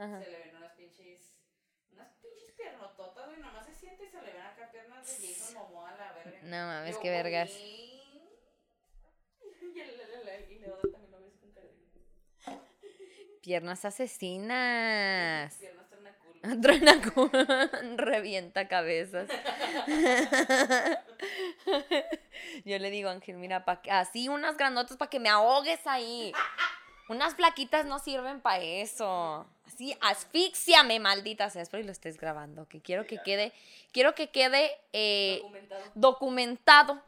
Ajá. se le ven unas pinches, unas pinches piernototas, güey, nomás se siente y se le ven acá piernas de Jason Momoa a la verga. No mames, qué vergas. Y el, el, el, y Leo también lo ves con cara de Piernas asesinas. piernas cu- revienta cabezas. Yo le digo, Ángel, mira, pa que- así unas grandotas para que me ahogues ahí. Unas flaquitas no sirven para eso. Así, asfixiame, maldita sea. Espero y lo estés grabando, que quiero que quede, quiero que quede eh, Documentado. documentado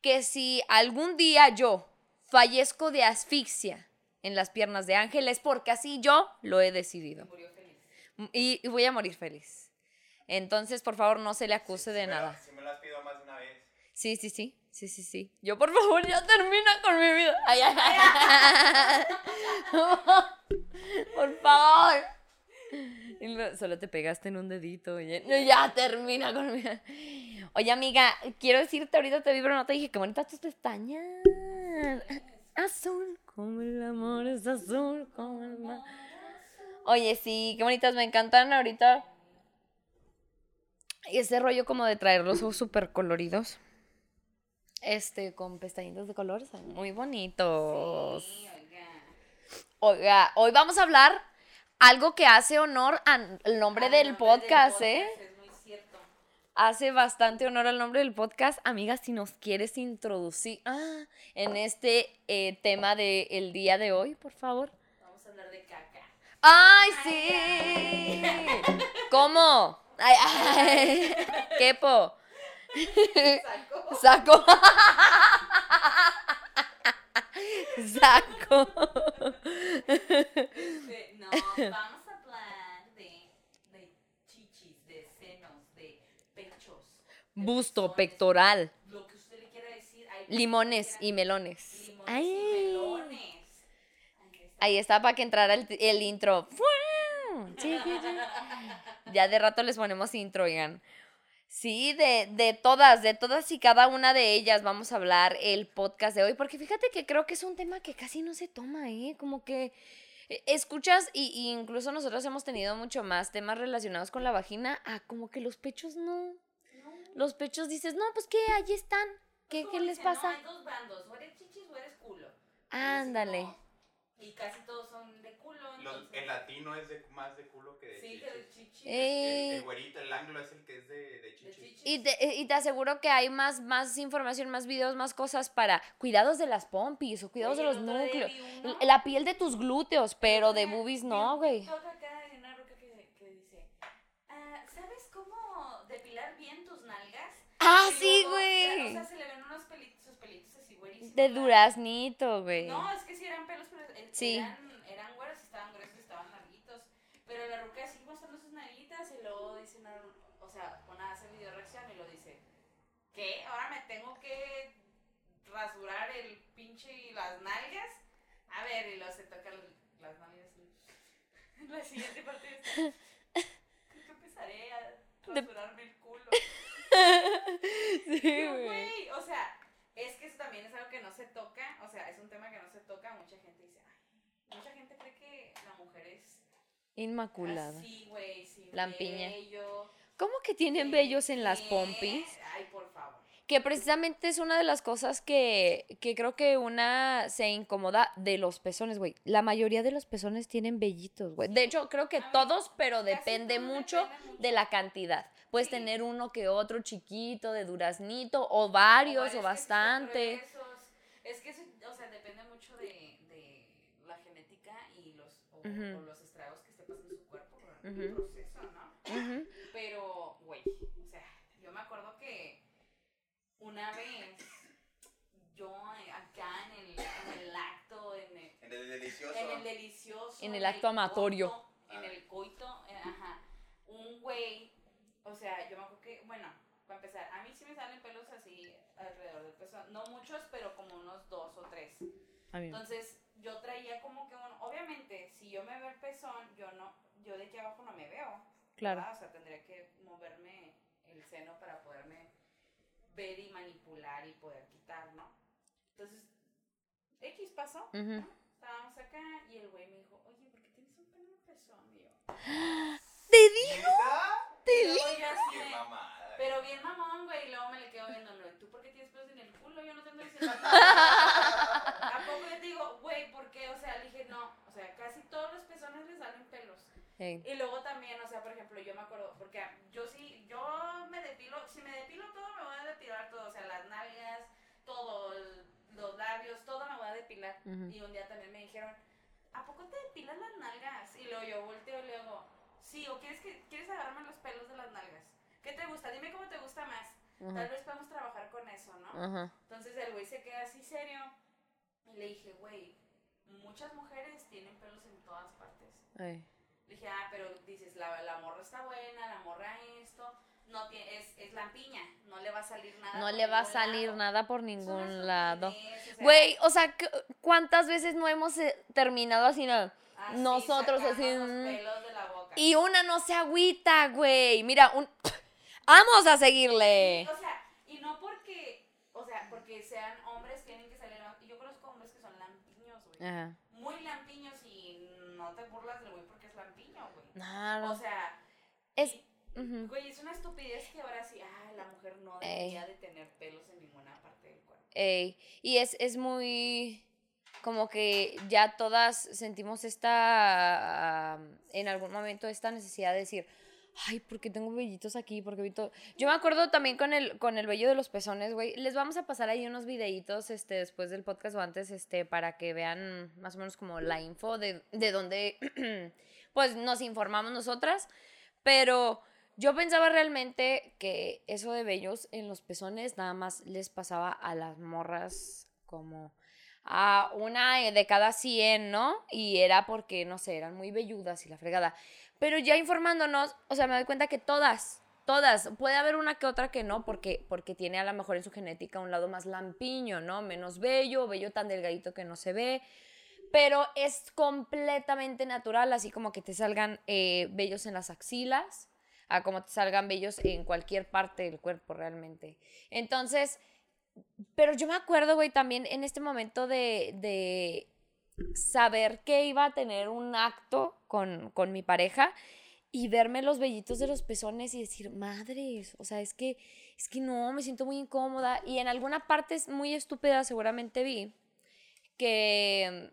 que si algún día yo fallezco de asfixia en las piernas de Ángel es porque así yo lo he decidido. Feliz. Y, y voy a morir feliz. Entonces, por favor, no se le acuse de la- nada. Si me las pido más de una vez. Sí, sí, sí. Sí, sí, sí. Yo, por favor, ya termina con mi vida. Ay, ay, ay. Por favor. Lo- solo te pegaste en un dedito. No, Ya termina con mi. Oye, amiga, quiero decirte, ahorita te vi, pero no te dije, qué bonitas tus pestañas. Azul como el amor es azul como el mar. Oye, sí, qué bonitas, me encantan ahorita. Y ese rollo como de traer los ojos súper coloridos. Este, con pestañitas de colores, muy bonitos. Sí, oiga. Hoy vamos a hablar algo que hace honor al nombre Al del nombre podcast, ¿eh? Es muy cierto. Hace bastante honor al nombre del podcast. Amiga, si nos quieres introducir ah, en este eh, tema del día de hoy, por favor. Vamos a hablar de caca. ¡Ay, sí! ¿Cómo? Ay, ay. ¿Quepo? Saco. Saco. Saco. No, vamos a hablar de, de chichis, de senos, de pechos. de Busto, pezones, pectoral, Lo que usted le quiera decir. limones y melones. Limones Ay. y melones. Ahí está. Ahí está para que entrara el, el intro. Ya de rato les ponemos intro, oigan. Sí, de, de todas, de todas y cada una de ellas vamos a hablar el podcast de hoy, porque fíjate que creo que es un tema que casi no se toma, ¿eh? Como que eh, escuchas y, y incluso nosotros hemos tenido mucho más temas relacionados con la vagina, a como que los pechos no. No. Los pechos dices, no, pues que ahí están. ¿Qué, qué les pasa? No, hay dos bandos, o eres chichis o eres culo. Y Ándale. no. Y casi todos son de. Los- el latino es de, más de culo que de Sí, chichis. que de chichis. Eh, El, el güerito, el anglo es el que es de, de de chichis. chichis. Y te, y te aseguro que hay más, más información, más videos, más cosas para cuidados de las pompis o cuidados Oye, de los núcleos. La piel de tus glúteos, pero de boobies no, güey. Acá de una ruca que, que dice, "Ah, ¿sabes cómo depilar bien tus nalgas? Ah, Y sí, luego, güey. O sea, se le ven unos pelitos, sus pelitos así güerísimos. De duraznito, güey. No, es que sí eran pelos, pero eh, Sí. eran, eran güeros, estaban gruesos, estaban larguitos. Pero la ruca así mostrando sus nalguitas y luego dice una, o sea, una hace video reacción y lo dice, ¿qué? ¿Ahora me tengo que rasurar el pinche y las nalgas? A ver, y luego se toca las nalgas. La siguiente parte de. Creo que empezaré a rasurarme el culo. Sí, güey, o sea, es que eso también es algo que no se toca, o sea, es un tema que no se toca, mucha gente dice, ay, mucha gente cree que la mujer es Inmaculada. así, güey, sin Lampiña. ¿Cómo que tienen vellos en las pompis? Ay, por favor. Que precisamente es una de las cosas que, que creo que una se incomoda de los pezones, güey. La mayoría de los pezones tienen vellitos, güey. De hecho, creo que A todos, pero depende mucho depende mucho. de la cantidad. Puedes Sí. tener uno que otro chiquito de duraznito, o varios, o, bastante. Es que, eso, o sea, depende mucho de, de la genética y los, o, Ujú. o los el proceso, ¿no? Ujú. Pero, güey, o sea, yo me acuerdo que una vez yo acá en el, en el acto, en el, En el delicioso. en el delicioso, En el acto amatorio. coito, en el coito, eh, ajá, un güey, o sea, yo me acuerdo que, bueno, para empezar, a mí sí me salen pelos así alrededor del pezón, no muchos, pero como unos dos o tres. Entonces, yo traía como que, un, obviamente, si yo me veo el pezón, yo no, yo de aquí abajo no me veo. Claro. ¿verdad? O sea, tendría que moverme el seno para poderme ver y manipular y poder quitar, ¿no? Entonces, X pasó. Ujú. ¿no? Estábamos acá y el güey me dijo, oye, ¿por qué tienes un pelo en el pezón. Y yo, ¿Te digo? ¿Te digo? de, mamada. pero bien mamón, güey. Y luego me le quedo viéndolo. ¿Tú por qué tienes pelos en el culo? Yo no te ando diciendo nada. ¿A poco yo te digo, güey, por qué? O sea, le dije, no. O sea, casi todos los pezones les salen pelos. Y luego también, o sea, por ejemplo, yo me acuerdo, porque yo sí, yo me depilo, si me depilo todo, me voy a depilar todo, o sea, las nalgas, todo, el- los labios, todo me voy a depilar. Y un día también me dijeron, ¿a poco te depilas las nalgas? Y luego yo volteo y le digo, sí, o quieres, que, quieres agarrarme los pelos de las nalgas. ¿Qué te gusta? Dime cómo te gusta más. Tal vez podemos trabajar con eso, ¿no? Entonces el güey se queda así serio. Y le dije, güey, muchas mujeres tienen pelos en todas partes. Ey. Le dije, ah, pero dices, la, la morra está buena, la morra esto, no tiene, es, es lampiña, no le va a salir nada. No le va a salir lado. nada por ningún lado. Güey, o sea, ¿cu- ¿cuántas veces no hemos eh, terminado así? no? así, nosotros así, los mm, pelos de la boca. Y una no se agüita, güey. Mira, un... Vamos a seguirle. O sea, y no porque, o sea, porque sean hombres tienen que salir, yo conozco hombres que son lampiños, güey. Ajá. Muy lampiños y no te burlas del güey porque es lampiño, güey. Claro. O sea, Es... y- güey, es una estupidez que ahora sí, ah, la mujer no Ey. debería de tener pelos en ninguna parte del cuerpo. Ey, y es, es muy como que ya todas sentimos esta, en algún momento, esta necesidad de decir, ay, ¿por qué tengo vellitos aquí? Porque vellitos-?" Yo me acuerdo también con el, con el vello de los pezones, güey. Les vamos a pasar ahí unos videitos este, después del podcast o antes, este, para que vean más o menos como la info de, de donde, pues, nos informamos nosotras. Pero yo pensaba realmente que eso de vellos en los pezones nada más les pasaba a las morras como a una de cada 100, ¿no? Y era porque, no sé, eran muy velludas y la fregada. Pero ya informándonos, o sea, me doy cuenta que todas, todas, puede haber una que otra que no, porque, porque tiene a lo mejor en su genética un lado más lampiño, ¿no? Menos bello, bello tan delgadito que no se ve. Pero es completamente natural, así como que te salgan eh, en las axilas, a como te salgan vellos en cualquier parte del cuerpo realmente. Entonces, pero yo me acuerdo, güey, también en este momento de, de saber que iba a tener un acto con, con mi pareja y verme los vellitos de los pezones y decir, madres, o sea, es que, es que no, me siento muy incómoda. Y en alguna parte es muy estúpida seguramente vi que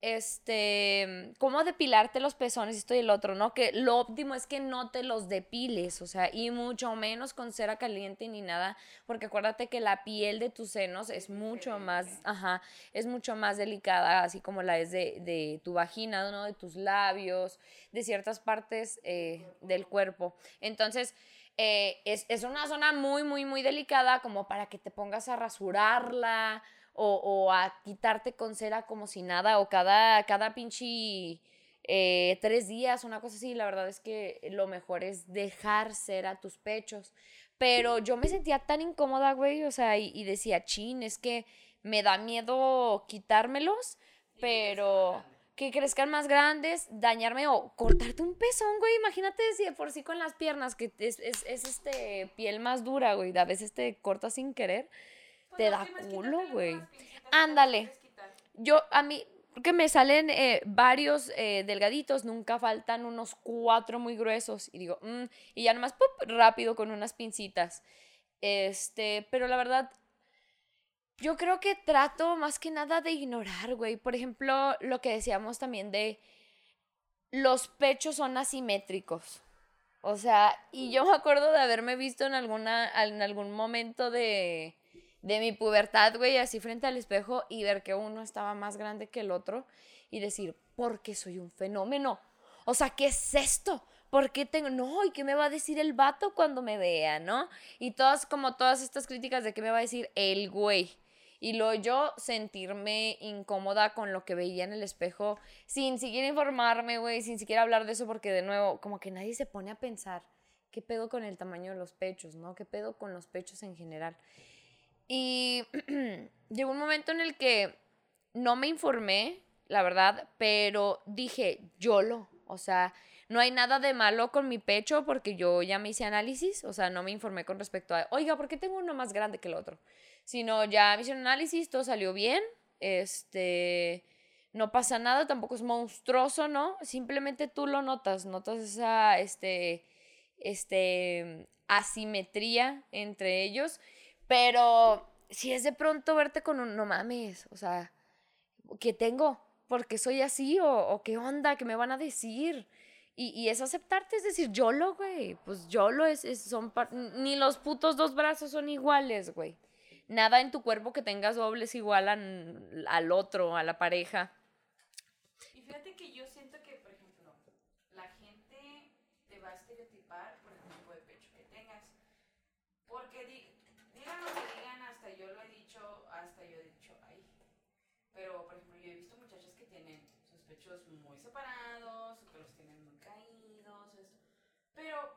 este, cómo depilarte los pezones, esto y el otro, ¿no? Que lo óptimo es que no te los depiles, o sea, y mucho menos con cera caliente ni nada, porque acuérdate que la piel de tus senos es mucho más, ajá, es mucho más delicada, así como la es de, de tu vagina, ¿no? De tus labios, de ciertas partes eh, del cuerpo. Entonces, eh, es, es una zona muy, muy, muy delicada como para que te pongas a rasurarla o, o a quitarte con cera como si nada, o cada, cada pinche eh, tres días, una cosa así. La verdad es que lo mejor es dejar cera tus pechos. Pero yo me sentía tan incómoda, güey, o sea, y, y decía, chin, es que me da miedo quitármelos, pero que crezcan más grandes, dañarme o cortarte un pezón, güey. Imagínate si de por sí con las piernas, que es, es, es este piel más dura, güey. A veces te cortas sin querer. Pues Te lo da culo, güey. Ándale. Yo, a mí, que me salen eh, varios eh, delgaditos, nunca faltan unos cuatro muy gruesos. Y digo, "Mm", y ya nomás, ¡pup! rápido con unas pincitas. Este, pero la verdad, yo creo que trato más que nada de ignorar, güey. Por ejemplo, lo que decíamos también de los pechos son asimétricos. O sea, y yo me acuerdo de haberme visto en alguna, en algún momento de, de mi pubertad, güey, así frente al espejo y ver que uno estaba más grande que el otro y decir, ¿por qué soy un fenómeno? O sea, ¿qué es esto? ¿Por qué tengo? No, ¿y qué me va a decir el vato cuando me vea, no? Y todas, como todas estas críticas de qué me va a decir el güey. Y luego yo sentirme incómoda con lo que veía en el espejo, sin siquiera informarme, güey, sin siquiera hablar de eso, porque de nuevo, como que nadie se pone a pensar, ¿qué pedo con el tamaño de los pechos, no? ¿Qué pedo con los pechos en general? Y llegó un momento en el que no me informé, la verdad, pero dije, YOLO, o sea, no hay nada de malo con mi pecho porque yo ya me hice análisis, o sea, no me informé con respecto a, oiga, ¿por qué tengo uno más grande que el otro? Sino ya me hicieron análisis, todo salió bien, este, no pasa nada, tampoco es monstruoso, ¿no? Simplemente tú lo notas, notas esa, este, este, asimetría entre ellos, pero si es de pronto verte con un, no mames, o sea, ¿qué tengo? ¿Por qué soy así? ¿O, qué onda? ¿Qué me van a decir? Y, y es aceptarte, es decir, yo lo, güey, pues yo lo es, son, ni los putos dos brazos son iguales, güey. Nada en tu cuerpo que tengas doble es igual al otro, a la pareja. Y fíjate que yo siento que, por ejemplo, la gente te va a estereotipar por el tipo de pecho que tengas. Porque di- digan lo que digan, hasta yo lo he dicho, hasta yo he dicho, ay. Pero, por ejemplo, yo he visto muchachas que tienen muy separados, o que los tienen muy caídos, eso. Pero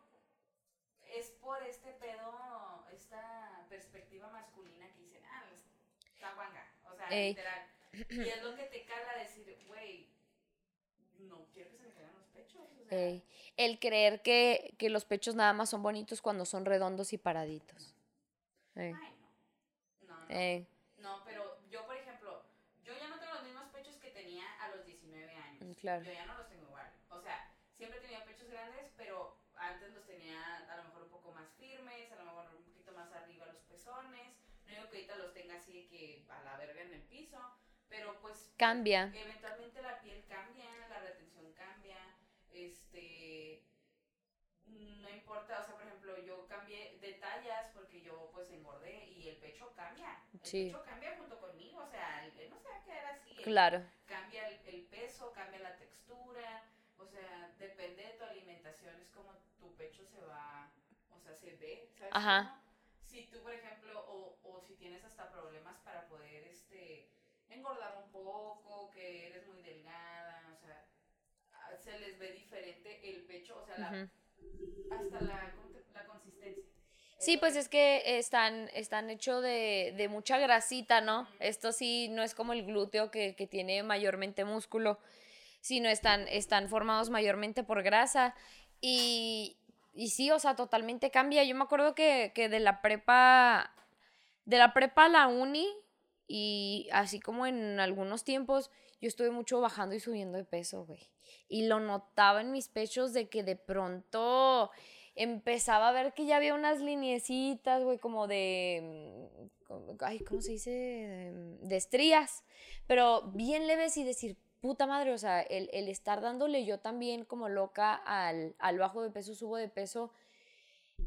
es por este pedo, esta perspectiva masculina que dicen, ah, está guanga. O sea, Ey. literal. Y es lo que te cala decir, güey, no quiero que se me caigan los pechos. O sea, Ey, El creer que, que los pechos nada más son bonitos cuando son redondos y paraditos. Ey, Ay, no. No, pero yo, por ejemplo, yo ya no tengo los mismos pechos que tenía a los 19 años. Mm, claro. Yo ya no los tengo igual. O sea, siempre tenía pechos grandes, pero antes los tenía a lo mejor un poco más firmes, a lo mejor un poquito más arriba los pezones. No digo que ahorita los tenga así que a la verga en el piso, pero pues Cambia. eventualmente la piel cambia, la retención cambia, este no importa, o sea, por ejemplo, yo cambié de tallas porque yo pues engordé y el pecho cambia. El Sí. pecho cambia junto conmigo, o sea, el- no se va a quedar así. el- Claro. Cambia el, el peso, cambia la textura, o sea, depende de tu alimentación, es como tu pecho se va, o sea, se ve, ¿sabes? Ajá. cómo? Si tú, por ejemplo, o, o si tienes hasta problemas para poder, este, engordar un poco, que eres muy delgada, o sea, ah, se les ve diferente el pecho, o sea, la- Ujú. hasta la, ¿cómo te- la consistencia. Sí, pues es que están, están hechos de, de mucha grasita, ¿no? Esto sí no es como el glúteo que, que tiene mayormente músculo, sino están, están formados mayormente por grasa. Y, y sí, o sea, totalmente cambia. Yo me acuerdo que, que de la prepa, de la prepa a la uni, y así como en algunos tiempos, yo estuve mucho bajando y subiendo de peso, güey. Y lo notaba en mis pechos de que de pronto empezaba a ver que ya había unas liniecitas, güey, como de, mm, ay, ¿cómo se dice? De estrías, pero bien leves y decir, puta madre, o sea, el, el estar dándole yo también como loca al, al bajo de peso, subo de peso,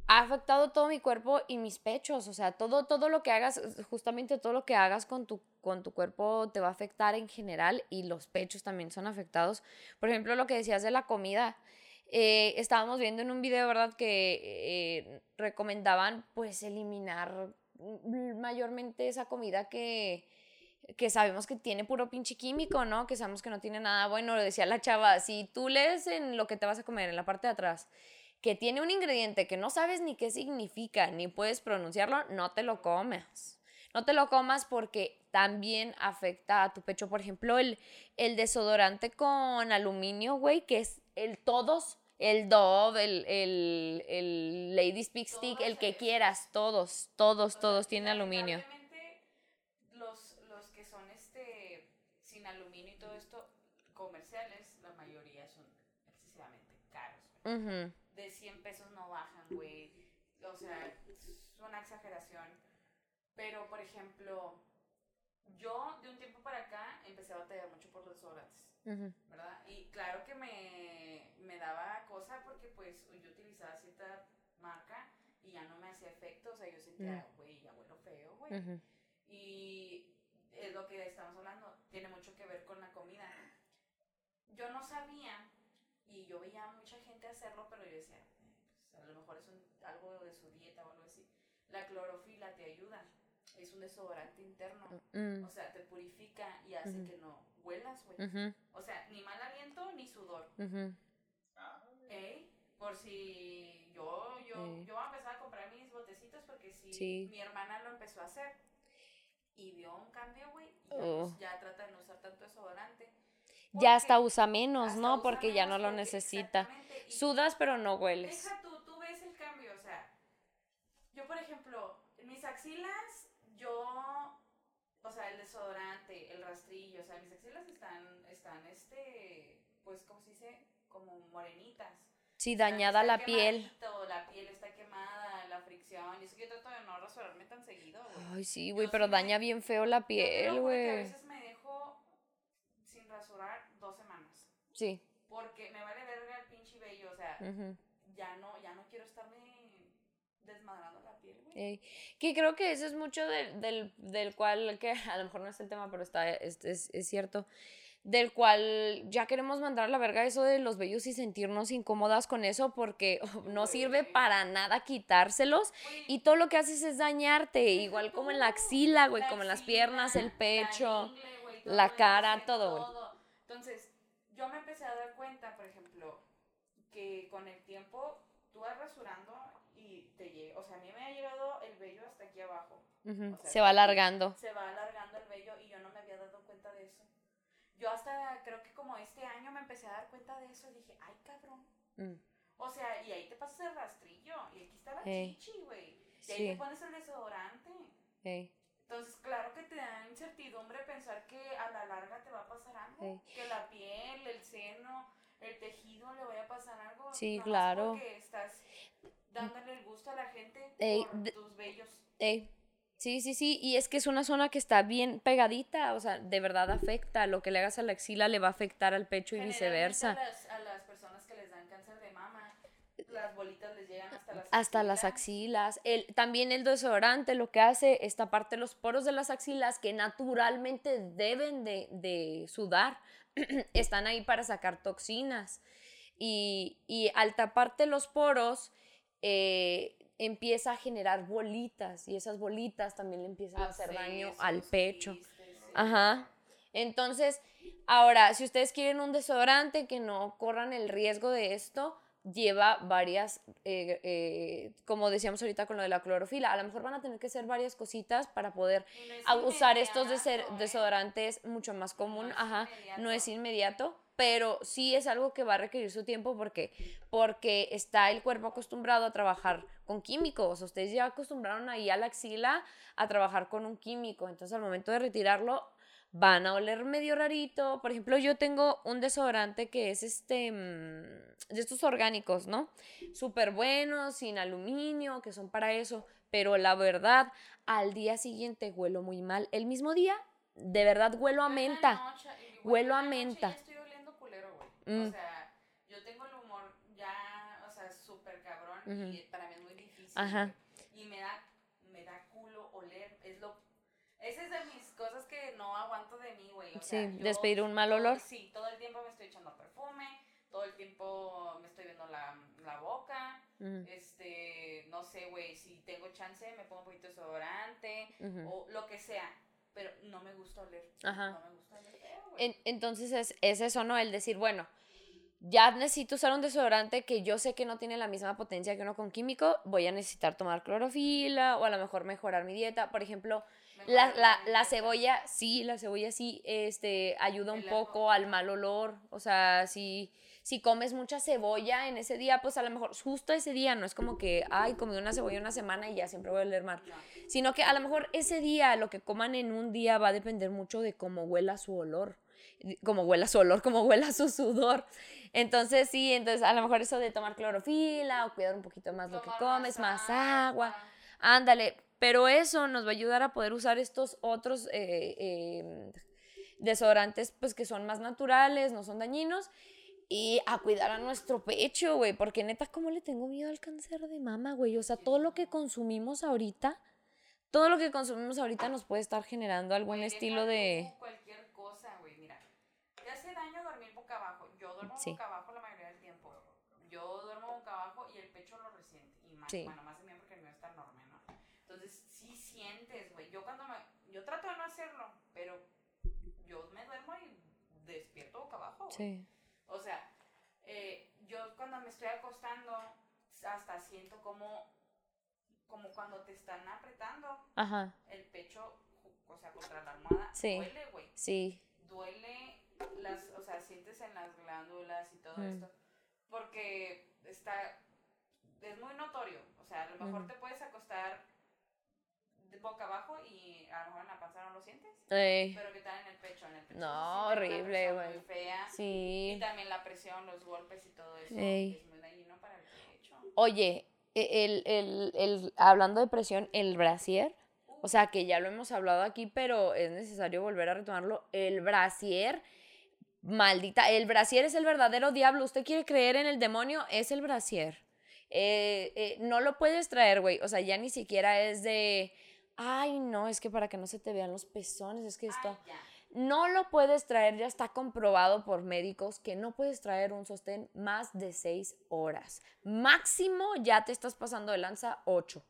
ha afectado todo mi cuerpo y mis pechos, o sea, todo, todo lo que hagas, justamente todo lo que hagas con tu, con tu cuerpo te va a afectar en general y los pechos también son afectados. Por ejemplo, lo que decías de la comida, eh, estábamos viendo en un video, ¿verdad? Que eh, recomendaban pues eliminar mayormente esa comida que, que sabemos que tiene puro pinche químico, ¿no? Que sabemos que no tiene nada bueno. Lo decía la chava, si tú lees en lo que te vas a comer, en la parte de atrás, que tiene un ingrediente que no sabes ni qué significa, ni puedes pronunciarlo, no te lo comes. No te lo comas porque también afecta a tu pecho. Por ejemplo, el, el desodorante con aluminio, güey, que es el todos, el Dove, el, el, el Lady Speak Stick, el que quieras, todos, todos, todos tienen aluminio. Los, los que son este sin aluminio y todo esto, comerciales, la mayoría son excesivamente caros. De 100 pesos no bajan, güey. O sea, es una exageración. Pero, por ejemplo, yo de un tiempo para acá empecé a batallar mucho por los desodorantes. ¿verdad? Y claro que me, me daba cosa porque pues yo utilizaba cierta marca y ya no me hacía efecto, o sea, yo sentía, güey, ya huelo feo, güey. Y es lo que estamos hablando, tiene mucho que ver con la comida. Yo no sabía y yo veía a mucha gente hacerlo, pero yo decía, "Eh, pues, a lo mejor es un- algo de su dieta o algo así. La clorofila te ayuda, es un desodorante interno. Mm, O sea, te purifica y hace que no huelas, güey. O sea, ni mal aliento ni sudor. Ah, ¿eh? Por si yo, yo, yo voy a empezar a comprar mis botecitos porque si Sí. mi hermana lo empezó a hacer y vio un cambio, güey, y ya, Oh. ya trata de no usar tanto desodorante. Ya hasta usa menos, hasta ¿no? usa Porque ya no lo necesita. Sudas, pero no hueles. Deja tú, tú ves el cambio, o sea, yo por ejemplo, en mis axilas, yo, o sea, el desodorante, el rastrillo, o sea, mis axilas están, están, este, pues, ¿cómo se dice? Como morenitas. Sí, dañada la piel. La piel está quemada, la fricción. Y eso que yo trato de no rasurarme tan seguido, güey. Ay, sí, güey, pero sí daña bien feo la piel, que A güey. veces me dejo sin rasurar dos semanas. Sí. Porque me vale verga el pinche vello. O sea, ya no, ya no Ey, Que creo que eso es mucho del, del, del cual, que a lo mejor no es el tema, pero está, es, es, es cierto, del cual ya queremos mandar a la verga eso de los vellos y sentirnos incómodas con eso porque no sirve para nada quitárselos y todo lo que haces es dañarte, igual como en la axila, güey, como en las piernas, el pecho. la cara, todo, güey. Entonces, yo me empecé a dar cuenta, por ejemplo, que con el tiempo tú vas rasurando te llega, o sea, a mí me ha llegado el vello hasta aquí abajo. Ujú, o sea, Se va alargando. Se va alargando el vello y yo no me había dado cuenta de eso. Yo hasta creo que como este año me empecé a dar cuenta de eso y dije, ay cabrón. Mm, O sea, y ahí te pasas el rastrillo y aquí está la Ey. chichi, güey. Y ahí Sí. te pones el desodorante. ey. Entonces, claro que te da incertidumbre pensar que a la larga te va a pasar algo. Que la piel, el seno, el tejido le vaya a pasar algo. Sí, claro. Porque estás dándole el gusto a la gente Ey, por de- tus vellos. Ey, Sí, sí, sí, y es que es una zona que está bien pegadita, o sea, de verdad afecta, lo que le hagas a la axila le va a afectar al pecho y viceversa. A las, a las personas que les dan cáncer de mama, las bolitas les llegan hasta las hasta las axilas. El, también el desodorante lo que hace es taparte los poros de las axilas que naturalmente deben de, de sudar. Están ahí para sacar toxinas. Y, y al taparte los poros, eh, empieza a generar bolitas y esas bolitas también le empiezan a hacer daño al pecho. Ajá. Entonces, ahora, si ustedes quieren un desodorante que no corran el riesgo de esto, lleva varias, eh, eh, como decíamos ahorita con lo de la clorofila, a lo mejor van a tener que hacer varias cositas para poder no es usar estos desodorantes mucho más común, es ajá, no es inmediato. Pero sí es algo que va a requerir su tiempo porque porque está el cuerpo acostumbrado a trabajar con químicos, ustedes ya acostumbraron ahí a la axila a trabajar con un químico, entonces al momento de retirarlo van a oler medio rarito, por ejemplo, yo tengo un desodorante que es este mm, de estos orgánicos, ¿no? Súper buenos, sin aluminio, que son para eso, pero la verdad, al día siguiente huelo muy mal. El mismo día, de verdad huelo a menta. Huelo a menta. Ya estoy oliendo culero, güey. Mm. O sea, yo tengo el humor ya, o sea, súper cabrón y para mí es muy difícil. Ajá. Y me da, me da culo oler. Es lo, esa es de mis cosas que no aguanto de mí, güey. O Sí, sea, yo despedir un mal olor. Sí, todo el tiempo me estoy echando perfume, todo el tiempo me estoy viendo la, la boca. Este, no sé, güey, si tengo chance me pongo un poquito de desodorante o lo que sea, pero no me gusta oler. Ajá. No me gusta oler. En- entonces es, es eso, ¿no? El decir, bueno, ya necesito usar un desodorante que yo sé que no tiene la misma potencia que uno con químico, voy a necesitar tomar clorofila o a lo mejor mejorar mi dieta. Por ejemplo, la, la, la cebolla, sí, la cebolla sí, este, ayuda un poco al mal olor. O sea, si, si comes mucha cebolla en ese día, pues a lo mejor justo ese día, no es como que, ay, comí una cebolla una semana y ya siempre voy a oler mal. No. Sino que a lo mejor ese día, lo que coman en un día va a depender mucho de cómo huela su olor. Cómo huela su olor, cómo huela su sudor. Entonces, sí, entonces a lo mejor eso de tomar clorofila o cuidar un poquito más lo que comes, más agua. Ándale, pero eso nos va a ayudar a poder usar estos otros eh, eh, desodorantes, pues que son más naturales, no son dañinos, y a cuidar a nuestro pecho, güey, porque neta, ¿cómo le tengo miedo al cáncer de mama, güey? O sea, todo lo que consumimos ahorita, todo lo que consumimos ahorita nos puede estar generando algún Güey, estilo de... Cualquier cosa, güey, mira. Te hace daño dormir boca abajo. Yo duermo Sí. boca abajo la mayoría del tiempo. Yo duermo boca abajo y el pecho lo resiente. Y más, Sí. bueno, más de mí porque el mío está enorme, ¿no? Entonces, sí sientes, güey. Yo cuando me... Yo trato de no hacerlo, pero yo me duermo y despierto boca abajo, güey. Sí. O sea, eh, yo cuando me estoy acostando, hasta siento como, como cuando te están apretando Ajá, el pecho, o sea, contra la almohada, Sí. duele, güey. sí. Duele, las, o sea, sientes en las glándulas y todo Mm. esto. Porque está, es muy notorio. O sea, a lo mejor Mm. te puedes acostar boca abajo y a lo mejor en la panza no lo sientes. Ey, Pero que tal en el pecho, en el pecho. No, horrible, güey. Muy fea. Y sí. también la presión, los golpes y todo eso. Ey. Es muy dañino para el pecho. Oye, e- el, el, el, hablando de presión, el brasier, o sea que ya lo hemos hablado aquí, pero es necesario volver a retomarlo. El brasier, maldita, el brasier es el verdadero diablo. ¿Usted quiere creer en el demonio? Es el brasier. Eh, eh, no lo puedes traer, güey. O sea, ya ni siquiera es de, ay, no, es que para que no se te vean los pezones, es que esto... Ay. No lo puedes traer, ya está comprobado por médicos que no puedes traer un sostén más de 6 horas. Máximo ya te estás pasando de lanza 8.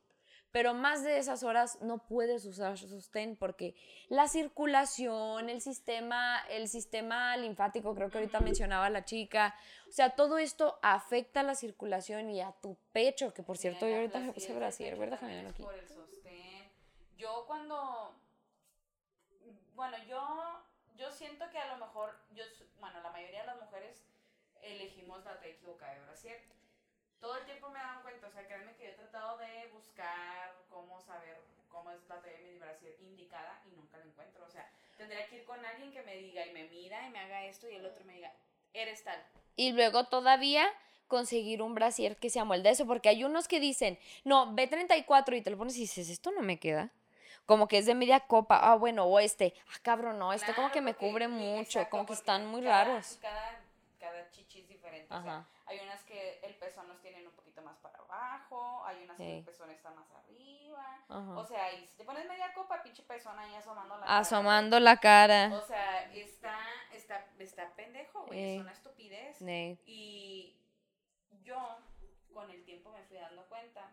Pero más de esas horas no puedes usar sostén porque la circulación, el sistema, el sistema linfático, creo que ahorita mencionaba la chica, o sea, todo esto afecta la circulación y a tu pecho, que por cierto, yo ahorita me puse brasier, ¿verdad? Déjame aquí. por el sostén. Yo cuando, bueno, yo, yo siento que a lo mejor, yo, bueno, la mayoría de las mujeres elegimos la talla equivocada de brasier. Todo el tiempo me he dado cuenta, o sea, créanme que yo he tratado de buscar cómo saber cómo es la talla de mi brasier indicada y nunca la encuentro. O sea, tendría que ir con alguien que me diga y me mida y me haga esto y el otro me diga, eres tal. Y luego todavía conseguir un brasier que se amolde eso, porque hay unos que dicen, no, B34 y te lo pones y dices, esto no me queda. Como que es de media copa, ah, bueno, o este, ah, cabrón, no, este como que me cubre mucho, exacto, como que están muy cada- raros. Cada, cada chichi es diferente. o sea, hay unas que el pezón los tienen un poquito más para abajo, hay unas que el pezón está más arriba. Ajá. O sea, y si te pones media copa, pinche pezón ahí asomando la cara, Asomando la cara. O sea, está, está, está pendejo, güey. Ey. Es una estupidez. Y yo, con el tiempo, me fui dando cuenta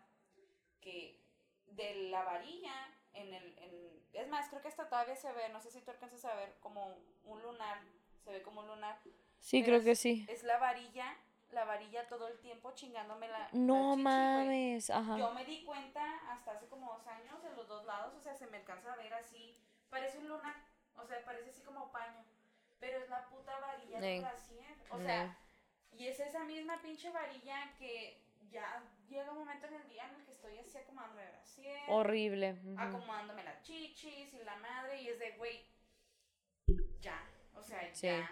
que de la varilla, en el. En, es más, creo que hasta todavía se ve, no sé si tú alcanzas a ver, como un lunar. Se ve como un lunar. Sí, creo es- que sí. Es la varilla, la varilla todo el tiempo chingándome la. la No chichi, güey. mames, ajá. Yo me di cuenta hasta hace como dos años en los dos lados, o sea, se me alcanza a ver así. Parece un lunar, o sea, parece así como paño. Pero es la puta varilla de Ey. brasier. O sea, y es esa misma pinche varilla que ya llega un momento en el día en el que estoy así acomodándome el brasier, Horrible. ujú. acomodándome las chichis y la madre, y es de, güey, ya. O sea, Sí. ya.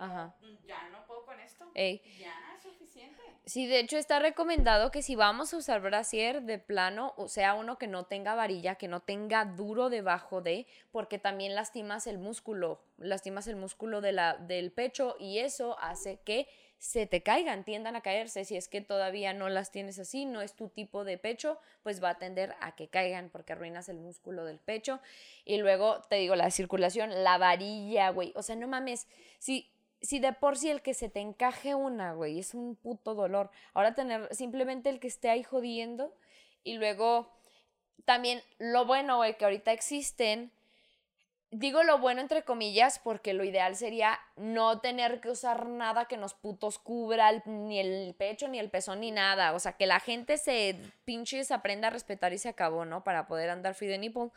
Ajá. ya no puedo con esto. Ey. Ya es suficiente. Sí, de hecho está recomendado que si vamos a usar brasier de plano, o sea, uno que no tenga varilla, que no tenga duro debajo de, porque también lastimas el músculo, lastimas el músculo de la, del pecho y eso hace que se te caigan, tiendan a caerse. Si es que todavía no las tienes así, no es tu tipo de pecho, pues va a tender a que caigan porque arruinas el músculo del pecho. Y luego te digo, la circulación, la varilla, güey. O sea, no mames, si, si de por sí el que se te encaje una, güey, es un puto dolor. Ahora tener simplemente el que esté ahí jodiendo y luego también lo bueno, güey, que ahorita existen. Digo lo bueno entre comillas porque lo ideal sería no tener que usar nada que nos putos cubra ni el pecho, ni el pezón, ni nada. O sea, que la gente se pinches aprenda a respetar y se acabó, ¿no? Para poder andar free de nipple.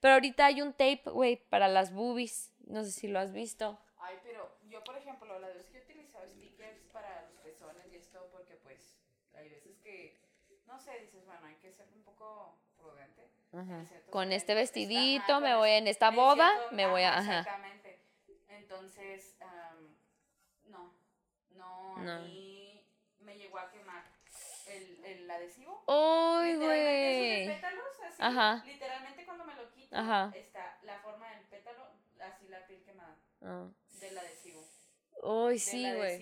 Pero ahorita hay un tape, güey, para las boobies. No sé si lo has visto. Ay, pero yo, por ejemplo, la vez que he utilizado stickers para los pezones y esto, porque pues hay veces que, no sé, dices, bueno, hay que ser un poco ciertos Con este momentos. vestidito Ajá, me voy es- en esta boda, cierto- me voy a... ajá, Ajá. Exactamente. Entonces, am, no, no, No. a mí me llegó a quemar el, el adhesivo. ¡Uy, güey! pétalos, así, Ajá. literalmente cuando me lo quito, Ajá. está la forma del pétalo, así la piel quemada, Ah. del adhesivo. Uy, sí, güey.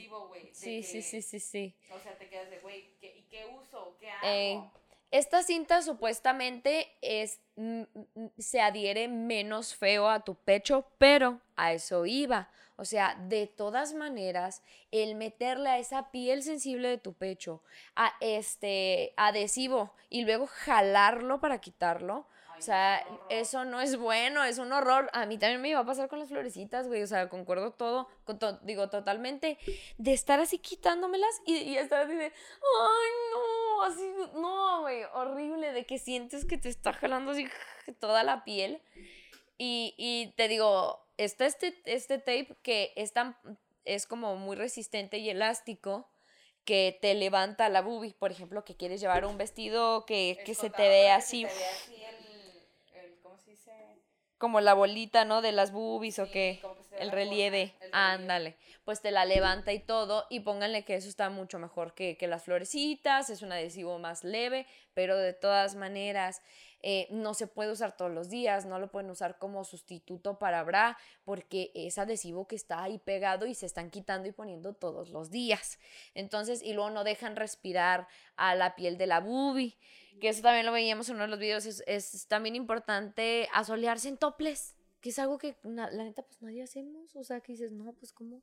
Sí, sí, que- sí, sí, sí. O sea, te quedas de, güey, ¿qué, ¿y qué uso? ¿Qué hago? Ey. Esta cinta supuestamente es, mm, mm, se adhiere menos feo a tu pecho, pero a eso iba. O sea, de todas maneras, el meterle a esa piel sensible de tu pecho, a este adhesivo y luego jalarlo para quitarlo, o sea, eso no es bueno, es un horror. A mí también me iba a pasar con las florecitas, güey. O sea, concuerdo todo, con to- digo, totalmente, de estar así quitándomelas y, y estar así de, ay, no, así, no, güey, horrible, de que sientes que te está jalando así toda la piel. Y, y te digo, está este, este tape que es, tan, es como muy resistente y elástico que te levanta la boobie, por ejemplo, que quieres llevar un vestido que, que se te así. Que se te vea así el, el, ¿cómo como la bolita, ¿no? De las boobies o Sí, qué. como que El relieve. el relieve. Ándale. Pues te la levanta y todo. Y pónganle que eso está mucho mejor que, que las florecitas. Es un adhesivo más leve. Pero de todas maneras, eh, no se puede usar todos los días. No lo pueden usar como sustituto para bra. Porque es adhesivo que está ahí pegado y se están quitando y poniendo todos los días. Entonces, y luego no dejan respirar a la piel de la boobie. Que eso también lo veíamos en uno de los videos. Es, es también importante asolearse en toples. Que es algo que na- la neta pues nadie hacemos. O sea, que dices, no, pues ¿cómo?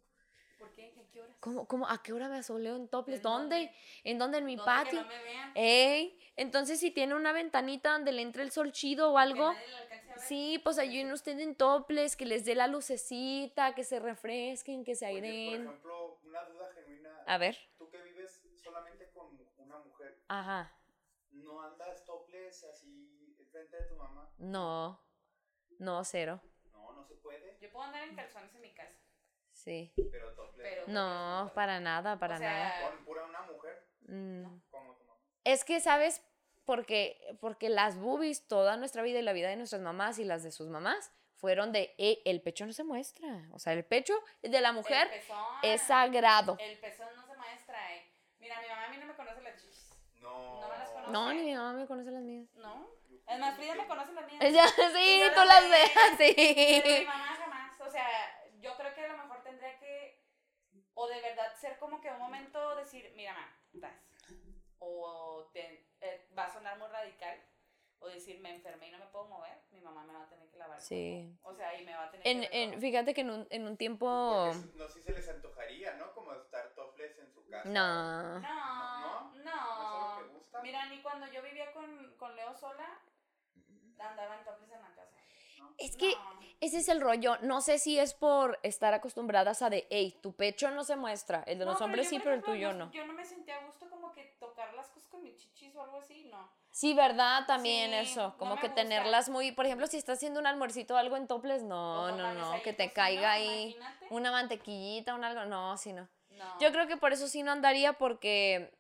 ¿Por qué? ¿A qué horas? ¿Cómo, cómo, ¿A qué hora me asoleo en toples? ¿En ¿Dónde? dónde? ¿En dónde? ¿En mi ¿Dónde que patio? no me vean? Ey, entonces si tiene una ventanita donde le entre el sol chido o Que algo, sí, pues ayuden usted en toples, que les dé la lucecita, que se refresquen, que se Oye, por ejemplo, una duda genuina. A ver. Tú que vives solamente con una mujer, Ajá. ¿No andas toples así enfrente de tu mamá? No. No, cero. No, no se puede. Yo puedo andar en calzones en mi casa. Sí. Pero toples. Pero- No, para nada, para O sea, nada. Con pura una mujer, Mm. como tu mamá. Es que, ¿sabes? Porque, porque las boobies, toda nuestra vida y la vida de nuestras mamás y las de sus mamás, fueron de, "Eh, el pecho no se muestra. O sea, el pecho de la mujer el pezón, es sagrado. El pezón no se muestra, eh. Mira, mi mamá a mí no me conoce las chichis. No. No me las conozco. No, ni mi mamá me conoce las mías. ¿No? Es más, Frida me conoce las mías. Ya, sí, tú las ves, Pero mi sí. mamá jamás. O sea, yo creo que a lo mejor tendría que, o de verdad ser como que un momento decir, mira, mamá, das. O te- eh, va a sonar muy radical. O decir, me enfermé y no me puedo mover. Mi mamá me va a tener que lavar. Sí. O sea, y me va a tener En, que. en, fíjate que en un, en un tiempo... Porque no sé si se les antojaría, ¿no? Como estar toples en su casa. No. No, ¿No? No. ¿No es algo que gusta? Mira, ni cuando yo vivía con, con Leo sola, andaba en toples en la casa. Es que No. ese es el rollo. No sé si es por estar acostumbradas a de, hey, tu pecho no se muestra. El de No, los hombres sí, pero el tuyo no. Yo no me sentía a gusto como que tocar las cosas con mis chichis o algo así, no. Sí, ¿verdad? También Sí, eso. Como que gusta. tenerlas muy... Por ejemplo, si estás haciendo un almuercito o algo en toples, no, no, no. Que te caiga ahí imagínate. una mantequillita, un algo. No, sí, no. No. Yo creo que por eso sí no andaría porque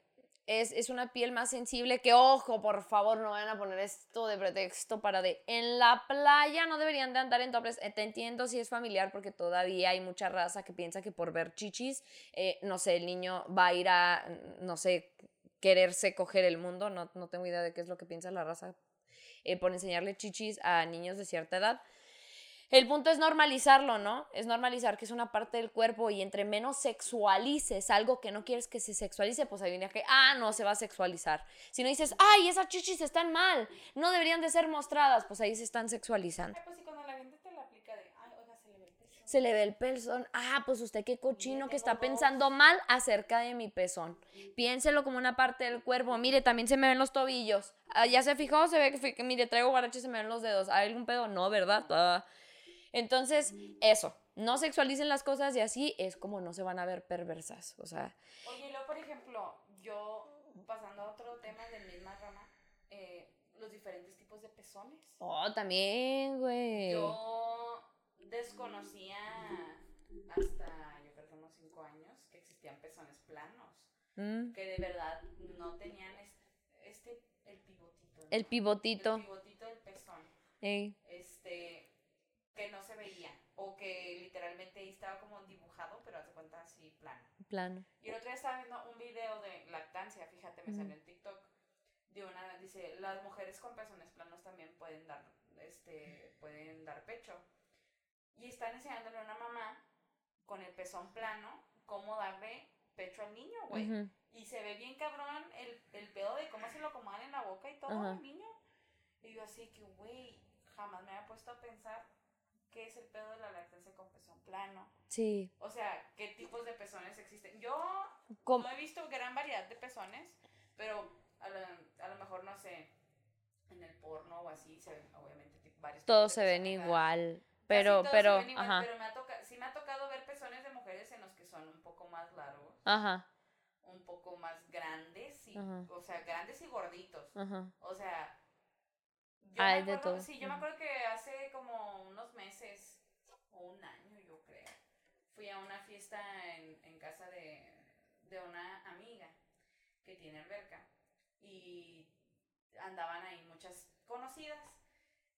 es, es una piel más sensible que, ojo, por favor, no vayan a poner esto de pretexto para de, en la playa no deberían de andar en toples. Eh, Te entiendo si es familiar porque todavía hay mucha raza que piensa que por ver chichis, eh, no sé, el niño va a ir a, no sé, quererse coger el mundo. No, no tengo idea de qué es lo que piensa la raza eh, por enseñarle chichis a niños de cierta edad. El punto es normalizarlo, ¿no? Es normalizar que es una parte del cuerpo y entre menos sexualices algo que no quieres que se sexualice, pues ahí viene que, ah, no, se va a sexualizar. Si no dices, ay, esas chichis están mal, no deberían de ser mostradas, pues ahí se están sexualizando. Ay, pues sí, cuando la gente te la aplica de, ay, se le ve el pezón. Se le ve el pezón, ah, pues usted qué cochino que está dos. pensando mal acerca de mi pezón. Piénselo como una parte del cuerpo. Mire, también se me ven los tobillos. Ah, ¿Ya se fijó? Se ve que, mire, traigo guaraches y se me ven los dedos. ¿Hay algún pedo? No, ¿verdad? Ah. Entonces, eso. No sexualicen las cosas y así es como no se van a ver perversas. O sea, Oye, luego, por ejemplo, yo, pasando a otro tema del misma rama, eh, los diferentes tipos de pezones. oh, también, güey. Yo desconocía hasta, yo creo que unos 5 años, que existían pezones planos, Mm, que de verdad no tenían es- este, el pivotito. ¿no? El pivotito. El pivotito del pezón. Ey, este que no se veía o que literalmente ahí estaba como dibujado pero hace cuenta así plano plano. y el otro día estaba viendo un video de lactancia fíjate me salió en TikTok de una dice las mujeres con pezones planos también pueden dar este pueden dar pecho y están enseñándole a una mamá con el pezón plano cómo darle pecho al niño güey y se ve bien cabrón el, el pedo de cómo se lo acomodan en la boca y todo Ajá. al niño. Y yo así que, güey, jamás me había puesto a pensar qué es el pedo de la lactancia con pezón plano. Sí. O sea, qué tipos de pezones existen. Yo no he visto gran variedad de pezones, pero a lo, a lo mejor, no sé, en el porno o así se ven, obviamente, tipo, varios todos se ven igual. Pero, todos se pero, ven igual, ajá. pero me ha toca- sí me ha tocado ver pezones de mujeres en los que son un poco más largos Ajá, un poco más grandes y, Ajá. o sea, grandes y gorditos. ajá. O sea, yo de todo. sí, yo me acuerdo que hace como unos meses o un año, yo creo, fui a una fiesta en, en casa de, de una amiga que tiene alberca y andaban ahí muchas conocidas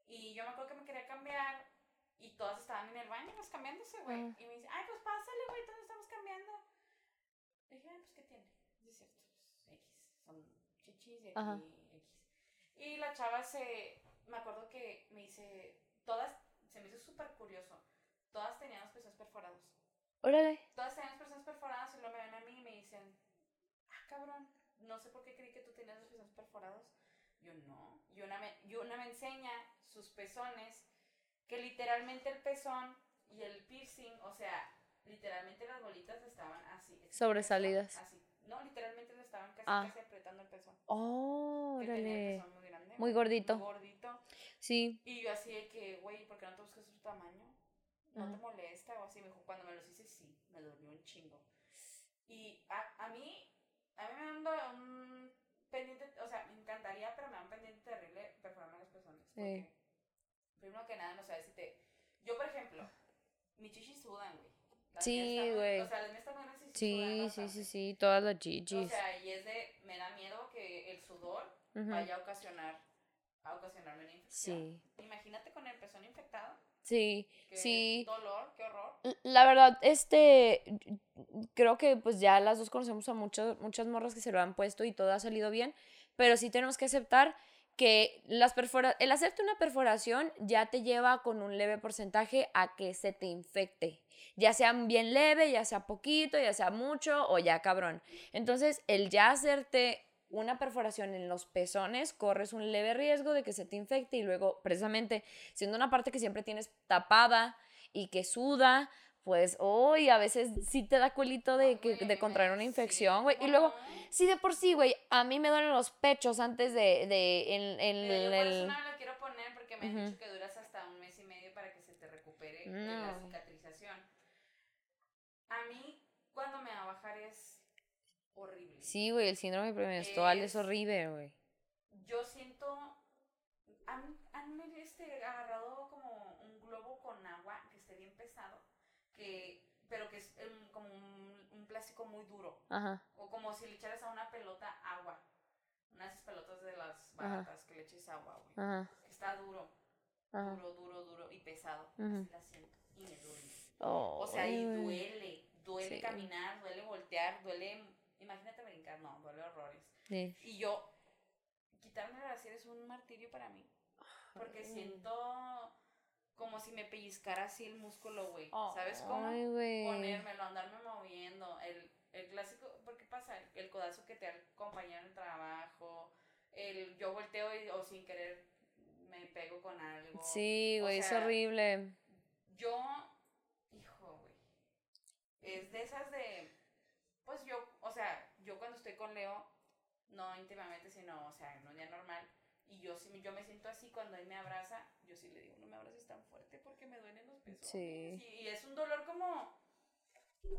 Y yo me acuerdo que me quería cambiar y todas estaban en el baño, pues cambiándose, güey. Ajá. Y me dice, ay, pues pásale, güey, todos estamos cambiando. Le dije, ay, pues, ¿qué tiene? Cierto, pues, X. Son chichis y aquí. X. Y la chava se, me acuerdo que me dice, todas, se me hizo súper curioso. Todas tenían los pezones perforados. Órale. Todas tenían los pezones perforados y luego me ven a mí y me dicen, ah, cabrón, no sé por qué creí que tú tenías los pezones perforados. Yo no. Y una me, y una me enseña sus pezones, que literalmente el pezón y el piercing, o sea, literalmente las bolitas estaban así. Sobresalidas. Así. No, literalmente le estaban casi, Ah. casi apretando el pezón. Oh, Que tenía el órale. pezón muy grande. Muy gordito. Muy gordito. Sí. Y yo así de que, güey, ¿por qué no te buscas otro tamaño? ¿No te molesta? O así me dijo, cuando me los hice, sí, me dolió un chingo. Y a, a mí, a mí me dan do- un pendiente, o sea, me encantaría, pero me da un pendiente terrible perforarme los pezones. Porque, primero que nada, no sabes si te... Yo, por ejemplo, mis chichis sudan, güey. Las Sí, güey. O sea, las mías están grandes y sí Sí, sudan sí, sí, sí. Todas las O chichis. sea, y es de, me da miedo que el sudor Vaya a ocasionar, a ocasionarme una infección. Sí. Imagínate con el pezón infectado. Sí, Qué sí. dolor, qué horror. La verdad, este, creo que pues ya las dos conocemos a muchas, muchas morras que se lo han puesto y todo ha salido bien, pero sí tenemos que aceptar que las perfora el hacerte una perforación ya te lleva con un leve porcentaje a que se te infecte, ya sea bien leve, ya sea poquito, ya sea mucho o ya cabrón. Entonces, el ya hacerte una perforación en los pezones, corres un leve riesgo de que se te infecte y luego, precisamente, siendo una parte que siempre tienes tapada y que suda, pues, hoy a veces sí te da culito de, que, de contraer una infección, güey. Y luego, sí, de por sí, güey, a mí me duelen los pechos antes de, de en, en yo por eso el... no me lo quiero poner porque me han Ujú. dicho que duras hasta un mes y medio para que se te recupere eh, la No. cicatrización. A mí, cuando me va a bajar es horrible. Sí, güey, el síndrome premenstrual es, Es- horrible, güey. Yo siento. ¿Han, han este, agarrado como un globo con agua que esté bien pesado? Que, pero que es em, como un, un plástico muy duro. Ajá, O como si le echaras a una pelota agua. Unas de esas pelotas de las Ajá. baratas que le eches agua, güey. ajá, está duro, ajá. duro, duro, duro y pesado. Así la siento. Y me duele. O sea, y duele. Duele Sí. caminar, duele voltear, duele. Imagínate brincar, no, duele horrores. Sí. Y yo, quitarme la brasier es un martirio para mí. Porque Ay. siento como si me pellizcara así el músculo, güey. ¿Sabes cómo? Ay. Ponérmelo, andarme moviendo. El, el clásico, ¿por qué pasa? El, el codazo que te acompaña en el trabajo. El yo volteo y, o sin querer me pego con algo. Sí, O güey, sea, es horrible. Yo, hijo, güey. Es de esas de. Pues yo, o sea, yo cuando estoy con Leo, no íntimamente, sino, o sea, en un día normal. Y yo sí, me- yo me siento así cuando él me abraza. Yo sí le digo, no me abraces tan fuerte porque me duelen los pezones. Sí. Y, y es un dolor como.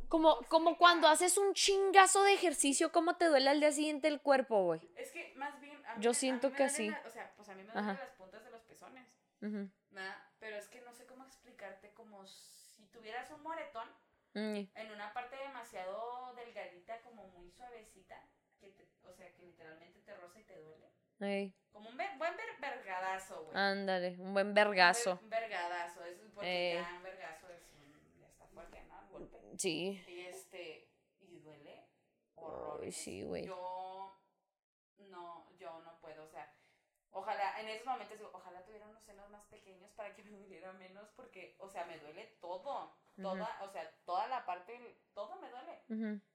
Como, Pues, como cuando haces un chingazo de ejercicio, ¿cómo te duele al día siguiente el cuerpo, güey? Es que más bien. a mí Yo a siento mí me que sí. la- o sea, pues a mí me duelen Ajá. las puntas de los pezones. Ujú. ¿verdad? Pero es que no sé cómo explicarte, como si tuvieras un moretón. Mm, en una parte demasiado delgadita, como muy suavecita, que te, o sea, que literalmente te roza y te duele. ey, Como un ver- buen ver- vergadazo, güey. ándale, un buen Un vergazo. ver- Un vergadazo, es porque Eh. ya un vergazo es un, está fuerte, ¿no? El golpe. Sí. Y este, y duele horror. Ay, sí, güey. Yo no, yo no puedo, o sea, ojalá, en esos momentos digo, ojalá tuviera unos senos más pequeños para que me doliera menos, porque, o sea, me duele todo, toda, o sea, toda la parte, todo me duele,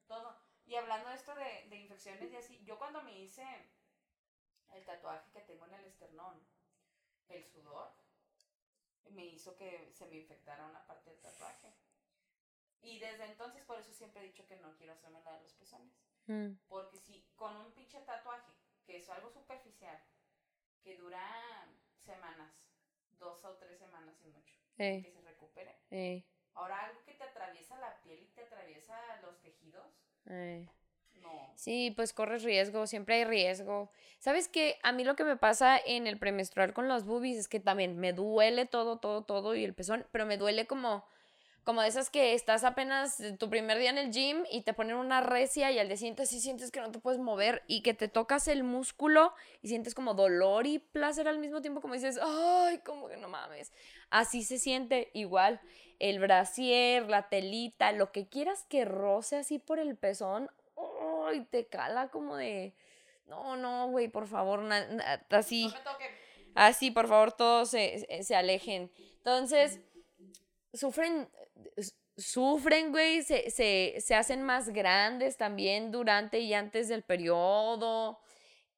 todo. Y hablando de esto de, de infecciones y así, yo cuando me hice el tatuaje que tengo en el esternón, el sudor, me hizo que se me infectara una parte del tatuaje. Y desde entonces, por eso siempre he dicho que no quiero hacerme la de los pezones. Mm, Porque si con un pinche tatuaje, que es algo superficial, que dura semanas, dos o tres semanas y mucho, ey, que se recupere. ey, Ahora algo que te atraviesa la piel y te atraviesa los tejidos, ey. no. Sí, pues corres riesgo, siempre hay riesgo. ¿Sabes qué? A mí lo que me pasa en el premenstrual con los boobies es que también me duele todo, todo, todo y el pezón, pero me duele como, como de esas que estás apenas eh, tu primer día en el gym y te ponen una recia y al día siguiente sí sientes que no te puedes mover y que te tocas el músculo y sientes como dolor y placer al mismo tiempo, como dices, ay, como que no mames. Así se siente igual el brasier, la telita, lo que quieras que roce así por el pezón, ay, te cala como de, no, no, güey, por favor, así. No me. Así, por favor, todos se, se alejen. Entonces, sufren, sufren, güey, se, se, se hacen más grandes también durante y antes del periodo.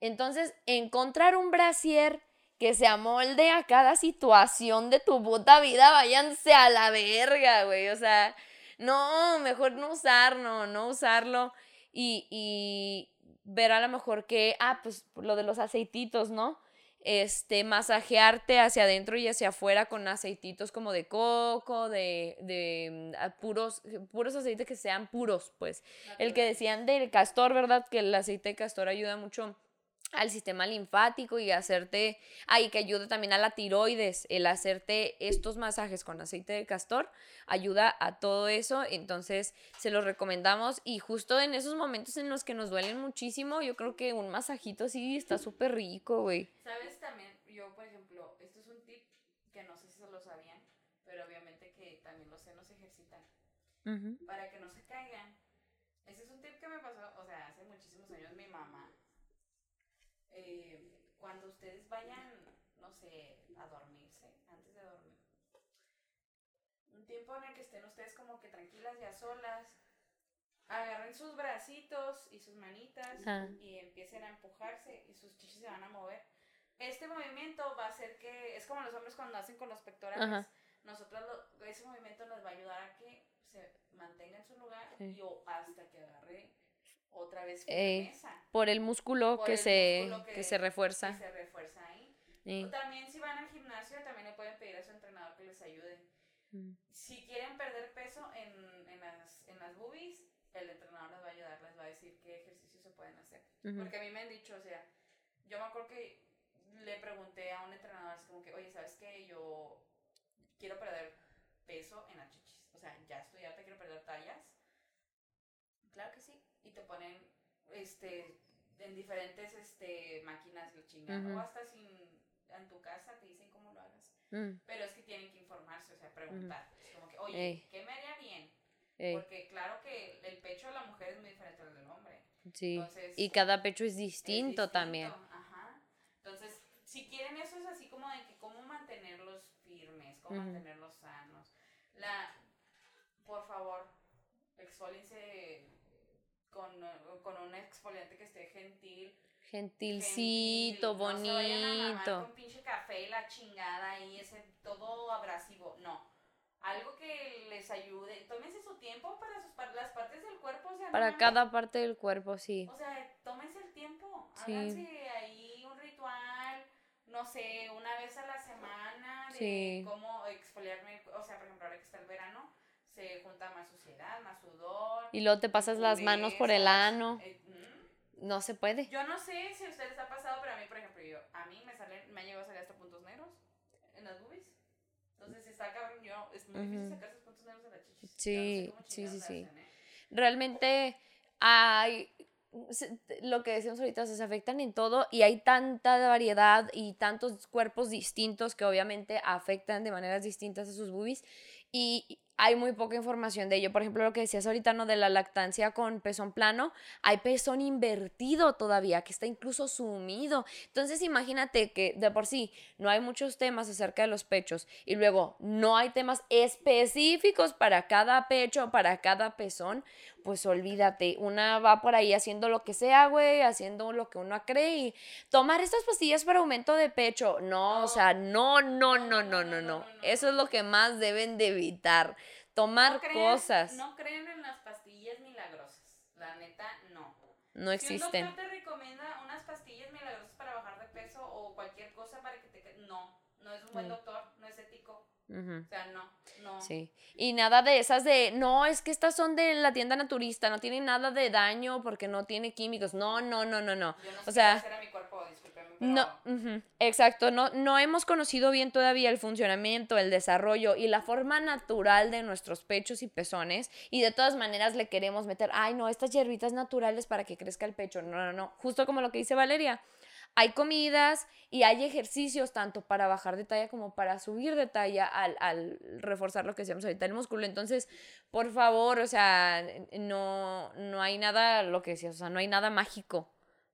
Entonces, encontrar un brasier que se amolde a cada situación de tu puta vida, váyanse a la verga, güey. O sea, no, mejor no usarlo, no usarlo. Y, y ver a lo mejor que, ah, pues lo de los aceititos, ¿no? este, masajearte hacia adentro y hacia afuera con aceititos como de coco, de, de mm, puros, puros aceites que sean puros, pues. El que decían del castor, ¿verdad? Que el aceite de castor ayuda mucho al sistema linfático y hacerte, ay, que ayuda también a la tiroides, el hacerte estos masajes con aceite de castor ayuda a todo eso, entonces se los recomendamos y justo en esos momentos en los que nos duelen muchísimo, yo creo que un masajito así está súper rico, güey. ¿Sabes también? Yo, por ejemplo, esto es un tip que no sé si se lo sabían, pero obviamente que también los senos se ejercitan para que no se caigan. Ese es un tip que me pasó, o sea, hace muchísimos años mi mamá eh, cuando ustedes vayan, no sé, a dormirse, antes de dormir, un tiempo en el que estén ustedes como que tranquilas y a solas, agarren sus bracitos y sus manitas y empiecen a empujarse y sus chichis se van a mover. Este movimiento va a hacer que, es como los hombres cuando hacen con los pectorales, nosotros ese movimiento nos va a ayudar a que se mantenga en su lugar y hasta que agarre otra vez por el músculo, que, se, que, se refuerza. se refuerza ahí. también si van al gimnasio, también le pueden pedir a su entrenador que les ayude. Mm. Si quieren perder peso en, en, las, en las boobies, el entrenador les va a ayudar, les va a decir qué ejercicios se pueden hacer. Porque a mí me han dicho, o sea, yo me acuerdo que le pregunté a un entrenador, así como que, oye, ¿sabes qué? Yo quiero perder peso en las chichis. O sea, ya estoy te quiero perder tallas. Claro que sí y te ponen este en diferentes este máquinas la chingada o hasta sin en tu casa te dicen cómo lo hagas. Mm. pero es que tienen que informarse o sea preguntar. Como que oye qué me haría bien porque claro que el pecho de la mujer es muy diferente al del hombre. Sí. Y cada pecho es distinto, también. Ajá. entonces si quieren eso es así como de que cómo mantenerlos firmes cómo mantenerlos sanos. La por favor exfólense con, con un exfoliante que esté gentil. Gentilcito, bonito. No con pinche café y la chingada ese todo abrasivo. No. Algo que les ayude. Tómense su tiempo para, sus, para las partes del cuerpo. O sea, para cada parte del cuerpo, sí. O sea, tómense el tiempo. Sí. Háganse ahí un ritual, no sé, una vez a la semana de cómo exfoliarme. O sea, por ejemplo, ahora que está el verano se junta más suciedad, más sudor. Y luego te pasas las manos por el ano. Eh, no se puede. Yo no sé si a ustedes ha pasado, pero a mí, por ejemplo, yo, a mí me salen, me ha llegado a salir hasta puntos negros en las boobies. Entonces, si está cabrón, yo, es muy difícil sacar esos puntos negros de la chichis. Sí, sí, sí, sí. ¿eh? Realmente hay lo que decíamos ahorita, se afectan en todo y hay tanta variedad y tantos cuerpos distintos que obviamente afectan de maneras distintas a sus boobies y hay muy poca información de ello. Por ejemplo, lo que decías ahorita, ¿no? De la lactancia con pezón plano, hay pezón invertido todavía, que está incluso sumido. Entonces, imagínate que de por sí no hay muchos temas acerca de los pechos y luego no hay temas específicos para cada pecho, para cada pezón pues olvídate, una va por ahí haciendo lo que sea, güey, haciendo lo que uno cree y tomar estas pastillas para aumento de pecho, no, o sea, no, no, no, no, no, no, eso es lo que más deben de evitar, tomar cosas. No creen en las pastillas milagrosas, la neta, no. No existen. Si un doctor te recomienda unas pastillas milagrosas para bajar de peso o cualquier cosa para que te... No, no es un buen mm. doctor, no es ético. O sea, no, no. Sí. Y nada de esas de, no, es que estas son de la tienda naturista, no tienen nada de daño porque no tiene químicos. No, no, no, no, no. Yo no o sea, hacer a mi cuerpo, No, ujú, exacto, no, no hemos conocido bien todavía el funcionamiento, el desarrollo y la forma natural de nuestros pechos y pezones y de todas maneras le queremos meter, ay no, estas hierbitas naturales para que crezca el pecho, no, no, no, justo como lo que dice Valeria, hay comidas y hay ejercicios tanto para bajar de talla como para subir de talla al, al reforzar lo que decíamos ahorita, el músculo, entonces, por favor, o sea, no, no hay nada, lo que decías, o sea, no hay nada mágico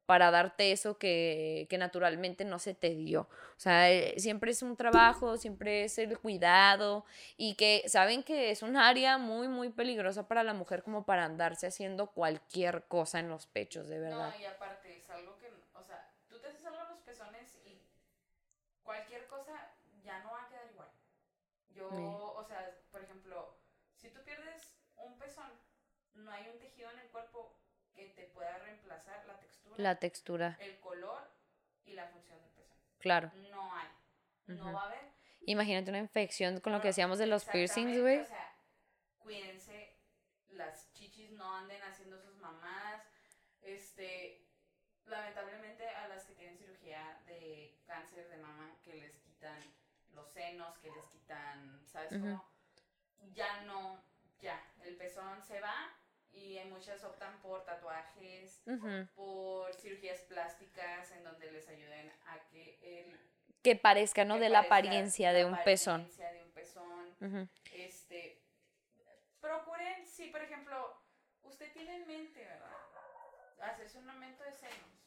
para darte eso que, que naturalmente no se te dio. O sea, eh, siempre es un trabajo, siempre es el cuidado y que saben que es un área muy, muy peligrosa para la mujer como para andarse haciendo cualquier cosa en los pechos, de verdad. No, y aparte es algo que, o sea, tú te haces algo en los pezones y cualquier cosa ya no va a quedar igual. Yo, Sí. o sea, por ejemplo, si tú pierdes un pezón, no hay un tejido en el cuerpo que te pueda reemplazar la textura, La textura, el color y la función del pezón. claro. No hay. No va a haber. Imagínate una infección con lo que decíamos de los piercings, güey. O sea, cuídense, las chichis no anden haciendo sus mamadas. Este, lamentablemente a las que tienen cirugía de cáncer de mama, que les quitan los senos, que les quitan, ¿sabes cómo? Ya no, ya, el pezón se va y hay muchas optan por tatuajes, por cirugías plásticas en donde les ayuden a que el Que parezca, ¿no? que De la apariencia de un pezón. apariencia de un pezón. Ujú. Este, procuren, si por ejemplo, usted tiene en mente, ¿verdad? Hacerse un aumento de senos.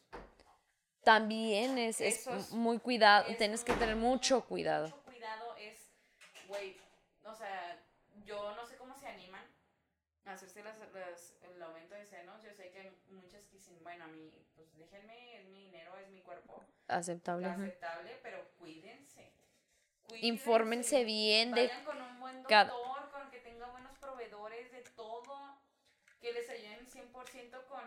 También es, es es- muy cuidado, es tienes que tener mucho cuidado. Mucho cuidado es, güey, o sea, yo no sé cómo se animan a hacerse las, las- el aumento de senos. Yo sé que hay muchas que dicen, bueno, a mí, pues déjenme, es mi dinero, es mi cuerpo. Aceptable. aceptable, pero cuídense. Infórmense bien de Vayan con un buen doctor, cada- con que tenga buenos proveedores de todo, que les ayuden 100% con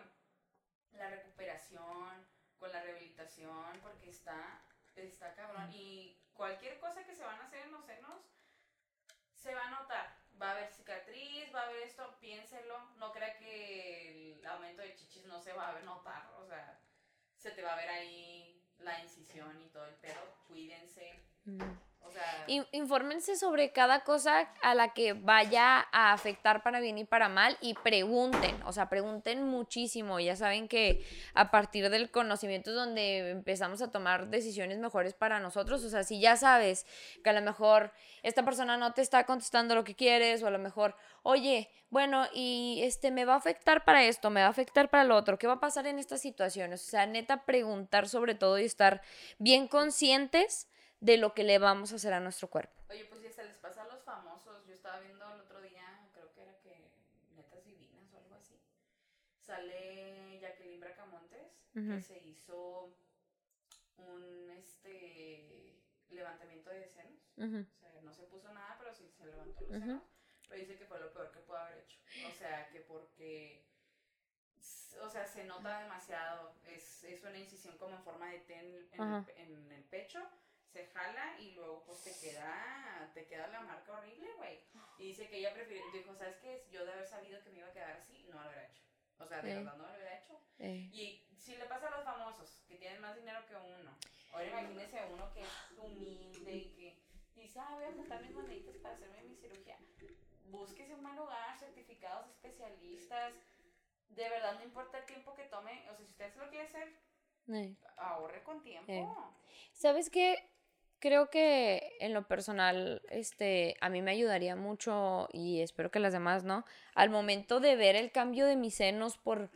la recuperación, con la rehabilitación, porque está, está cabrón. Y cualquier cosa que se van a hacer en los senos, se va a notar. Va a haber cicatriz, va a haber esto, piénselo. No crea que el aumento de chichis no se va a notar. O sea, se te va a ver ahí la incisión y todo el pedo. Cuídense. Sea, In- Infórmense sobre cada cosa a la que vaya a afectar para bien y para mal y pregunten, o sea, pregunten muchísimo. Ya saben que a partir del conocimiento es donde empezamos a tomar decisiones mejores para nosotros. O sea, si ya sabes que a lo mejor esta persona no te está contestando lo que quieres o a lo mejor, oye, bueno, y este me va a afectar para esto, me va a afectar para lo otro, ¿qué va a pasar en estas situaciones? O sea, neta, preguntar sobre todo y estar bien conscientes de lo que le vamos a hacer a nuestro cuerpo. Oye, pues si hasta les pasa a los famosos. Yo estaba viendo el otro día, creo que era que Netas Divinas o algo así. Sale Jacqueline Bracamontes, que Ujú. se hizo un este levantamiento de senos. Ujú. O sea, no se puso nada, pero sí se levantó los Ujú. senos. Pero dice que fue lo peor que pudo haber hecho. O sea, que porque. O sea, se nota demasiado. Es, es una incisión como en forma de T en, el, en el pecho. Se jala y luego pues te queda, te queda la marca horrible, güey. Y dice que ella prefirió, dijo, ¿sabes qué? Yo de haber sabido que me iba a quedar así, no lo hubiera hecho. O sea, de verdad no lo hubiera hecho. Eh, Y si le pasa a los famosos, que tienen más dinero que uno, ahora imagínese a uno que es humilde y que dice, ah, voy a juntar mis moneditas para hacerme mi cirugía. Búsquese un buen lugar, certificados especialistas. De verdad, no importa el tiempo que tome, o sea, si usted se lo quiere hacer, eh. ahorre con tiempo. ¿Sabes qué? Creo que en lo personal, este, a mí me ayudaría mucho y espero que las demás, ¿no? Al momento de ver el cambio de mis senos por,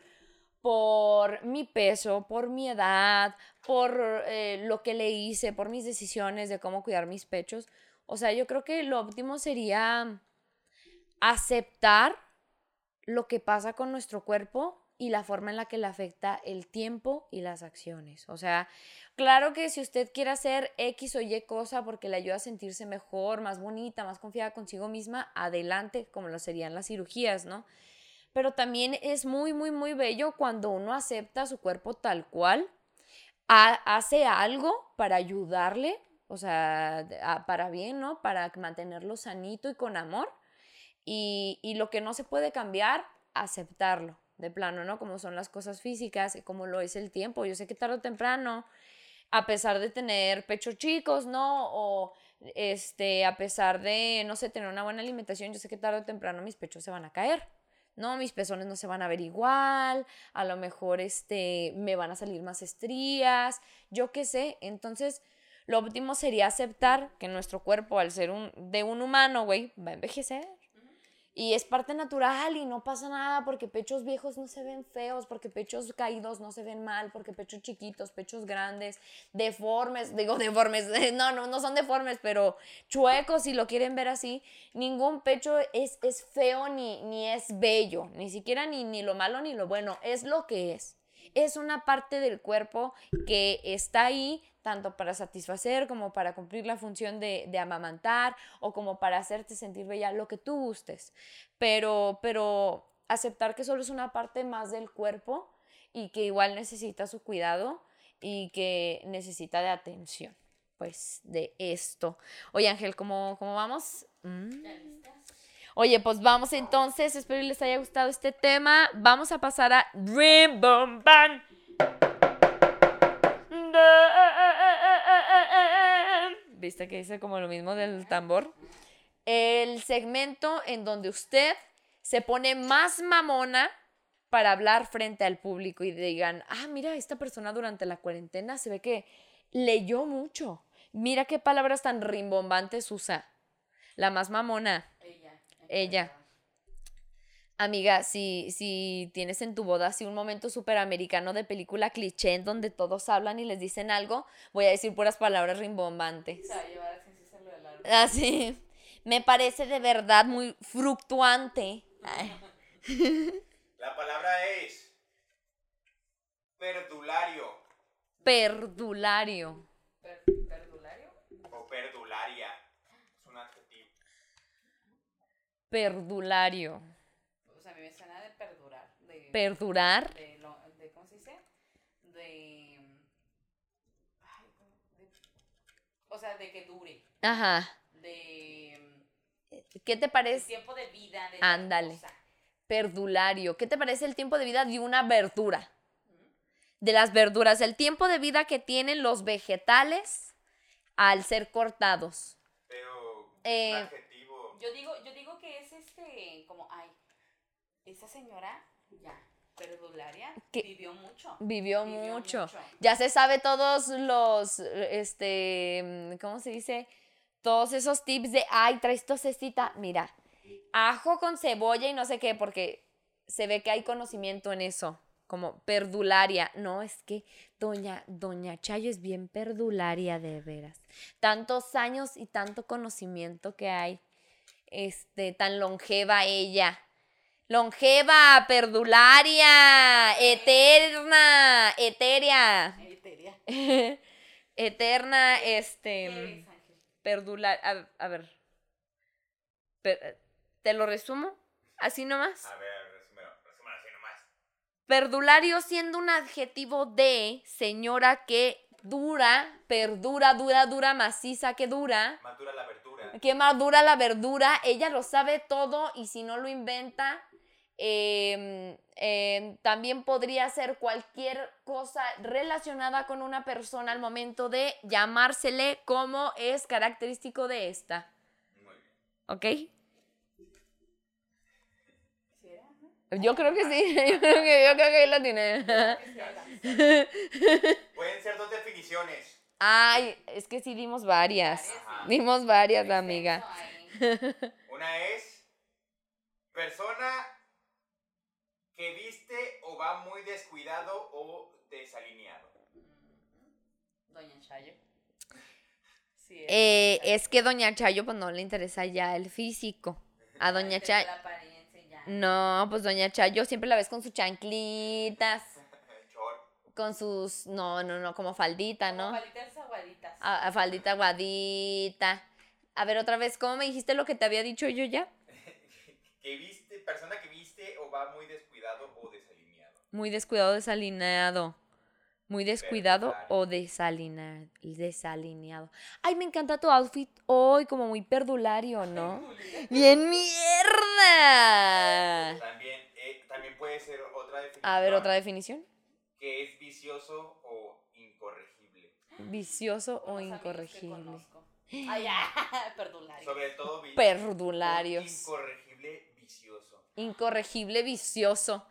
por mi peso, por mi edad, por eh, lo que le hice, por mis decisiones de cómo cuidar mis pechos. O sea, yo creo que lo óptimo sería aceptar lo que pasa con nuestro cuerpo y la forma en la que le afecta el tiempo y las acciones. O sea, claro que si usted quiere hacer X o Y cosa porque le ayuda a sentirse mejor, más bonita, más confiada consigo misma, adelante, como lo serían las cirugías, ¿no? Pero también es muy, muy, muy bello cuando uno acepta su cuerpo tal cual, ha- hace algo para ayudarle, o sea, para bien, ¿no? Para mantenerlo sanito y con amor. Y, y lo que no se puede cambiar, aceptarlo de plano, ¿no? Como son las cosas físicas y como lo es el tiempo. Yo sé que tarde o temprano a pesar de tener pechos chicos, ¿no? O este, a pesar de, no sé, tener una buena alimentación, yo sé que tarde o temprano mis pechos se van a caer. No, mis pezones no se van a ver igual, a lo mejor este, me van a salir más estrías, yo qué sé. Entonces, lo óptimo sería aceptar que nuestro cuerpo, al ser un, de un humano, güey, va a envejecer. Y es parte natural y no pasa nada porque pechos viejos no se ven feos, porque pechos caídos no se ven mal, porque pechos chiquitos, pechos grandes, deformes, digo deformes, no, no, no son deformes, pero chuecos si lo quieren ver así. Ningún pecho es, es feo ni, ni es bello, ni siquiera ni, ni lo malo ni lo bueno, es lo que es. Es una parte del cuerpo que está ahí tanto para satisfacer como para cumplir la función de, de, amamantar o como para hacerte sentir bella, lo que tú gustes. Pero, pero aceptar que solo es una parte más del cuerpo y que igual necesita su cuidado y que necesita de atención, pues, de esto. Oye, Ángel, ¿cómo, cómo vamos? Mm. Oye, pues vamos entonces, espero que les haya gustado este tema. Vamos a pasar a Dream Boom Band. ¿Viste que dice como lo mismo del tambor? El segmento en donde usted se pone más mamona para hablar frente al público y digan, ah, mira, esta persona durante la cuarentena se ve que leyó mucho. Mira qué palabras tan rimbombantes usa. La más mamona. Ella. Ella. Amiga, si, si tienes en tu boda así un momento súper americano de película cliché en donde todos hablan y les dicen algo, voy a decir puras palabras rimbombantes. Así. Así. Me parece de verdad muy fructuante. Ay. La palabra es perdulario Perdulario. Per- ¿Perdulario? o perdularia. Es un adjetivo. Perdulario. Mí me suena de perdurar. De, Perdurar. de, lo- de- ¿Cómo se dice? De. de- o sea, de que dure. Ajá. De. ¿Qué te El parece? tiempo de vida de Ándale. Perdulario. ¿Qué te parece el tiempo de vida de una verdura? De las verduras. El tiempo de vida que tienen los vegetales al ser cortados. Pero Eh, es un adjetivo. Yo digo, yo digo que es este, como, ay, esa señora, ya, perdularia, ¿Qué? vivió mucho. Vivió, Vivió mucho. mucho. Ya se sabe todos los, este, ¿cómo se dice? Todos esos tips de, ay, traes tosecita. Mira, ajo con cebolla y no sé qué, porque se ve que hay conocimiento en eso, como perdularia. No, es que doña, doña Chayo es bien perdularia de veras. Tantos años y tanto conocimiento que hay. Este, tan longeva ella. Longeva, perdularia, eterna, etérea, Eteria. eterna, ¿Qué este, perdular, a, a ver, Per- ¿te lo resumo? Así nomás. A ver, resúmelo, resúmelo así nomás. Perdulario siendo un adjetivo de señora que dura, perdura, dura, dura, maciza, que dura. Madura la verdura. que madura la verdura, ella lo sabe todo y si no lo inventa, em, em, también podría ser cualquier cosa relacionada con una persona al momento de llamársele como es característico de esta. Muy bien. ¿Ok? Yo creo que sí, yo creo que, yo creo que ahí la tiene. Pueden ser dos definiciones. Ay, es que sí dimos varias. Ajá. Dimos varias, amiga. Una es persona que viste o va muy descuidado o desalineado. Doña Chayo. Sí, Eh, Doña es que Doña Chayo pues no le interesa ya el físico. A Doña Chayo. No, pues Doña Chayo siempre la ves con sus chanclitas, con sus, no, no, no, como faldita, Como ¿no? Palitas aguaditas. A, a faldita aguadita. A ver, otra vez, ¿cómo me dijiste lo que te había dicho yo ya? Que viste, persona que viste o va muy descuidado o desalineado. Muy descuidado, desalineado. Muy descuidado o desalina- desalineado. Ay, me encanta tu outfit hoy, como muy perdulario, ¿no? ¡Bien mierda! También, eh, también puede ser otra definición. A ver, otra definición. Que es vicioso o incorregible. Vicioso o incorregible. conozco. Ay, ya, perdulario. Sobre todo vi- Perdularios. Incorregible vicioso. Incorregible vicioso.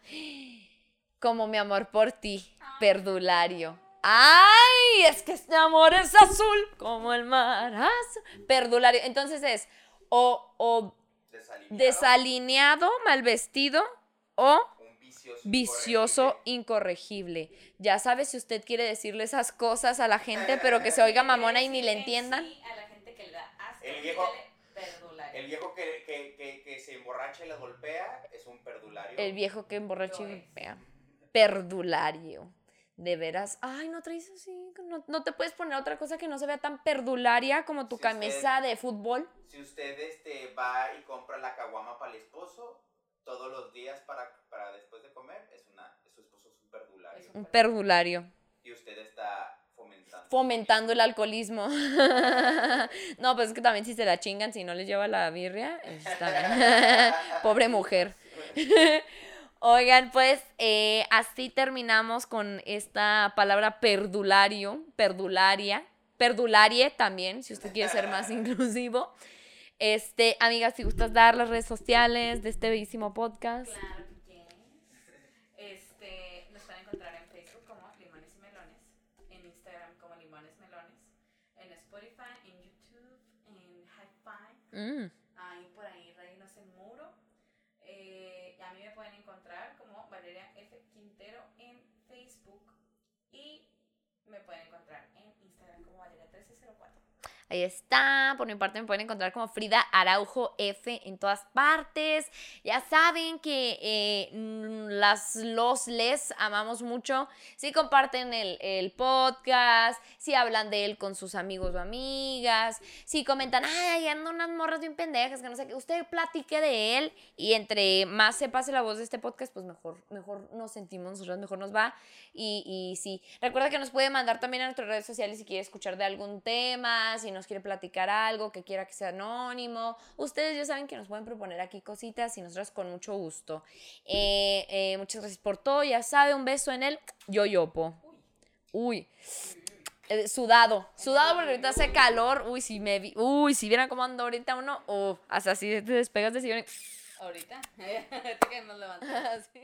Como mi amor por ti. Perdulario. ¡Ay! Es que este amor es azul como el mar azul. Perdulario. Entonces es o, o Desalineado. desalineado, mal vestido o Un vicioso. vicioso incorregible. incorregible. Ya sabe si usted quiere decirle esas cosas a la gente, pero que se oiga mamona y ni le En entiendan. sí, a la gente que le da asco, El viejo-. El viejo que, que, que, que se emborracha y la golpea es un perdulario. El viejo que emborracha y golpea. Perdulario. De veras. Ay, no traes así. No, no te puedes poner otra cosa que no se vea tan perdularia como tu Si usted- camisa de fútbol. Si usted este, va y compra la caguama para el esposo todos los días para, para después de comer, es una, su esposo es un perdulario. Es Un perdulario. Y usted está fomentando. El alcoholismo. no, pues es que también si se la chingan, si no les lleva la birria, está bien. Pobre mujer. Oigan, pues eh, así terminamos con esta palabra perdulario, perdularia, perdularie también, si usted quiere ser más inclusivo. Este, amigas, si gustas dar las redes sociales de este bellísimo podcast. Claro Mm, Ahí está. Por mi parte me pueden encontrar como Frida Araujo F en todas partes. Ya saben que eh, mm, las, los, les amamos mucho. Si comparten el, el podcast, si hablan de él con sus amigos o amigas, si comentan, ay, andan unas morras bien pendejas, que no sé qué. Usted platique de él y entre más se pase la voz de este podcast, pues mejor, mejor nos sentimos mejor nos va. Y, y sí, recuerda que nos puede mandar también a nuestras redes sociales si quiere escuchar de algún tema, si nos quiere platicar algo, que quiera que sea anónimo. Ustedes ya saben que nos pueden proponer aquí cositas y nosotros con mucho gusto. Eh, eh, muchas gracias por todo, ya sabe, un beso en el yoyopo. Uy. Eh, sudado, sudado porque ahorita hace calor. Uy, si me vi, uy, si vieran cómo ando ahorita uno, oh, hasta así te despegas de sillón Ahorita, que nos levantamos. Sí.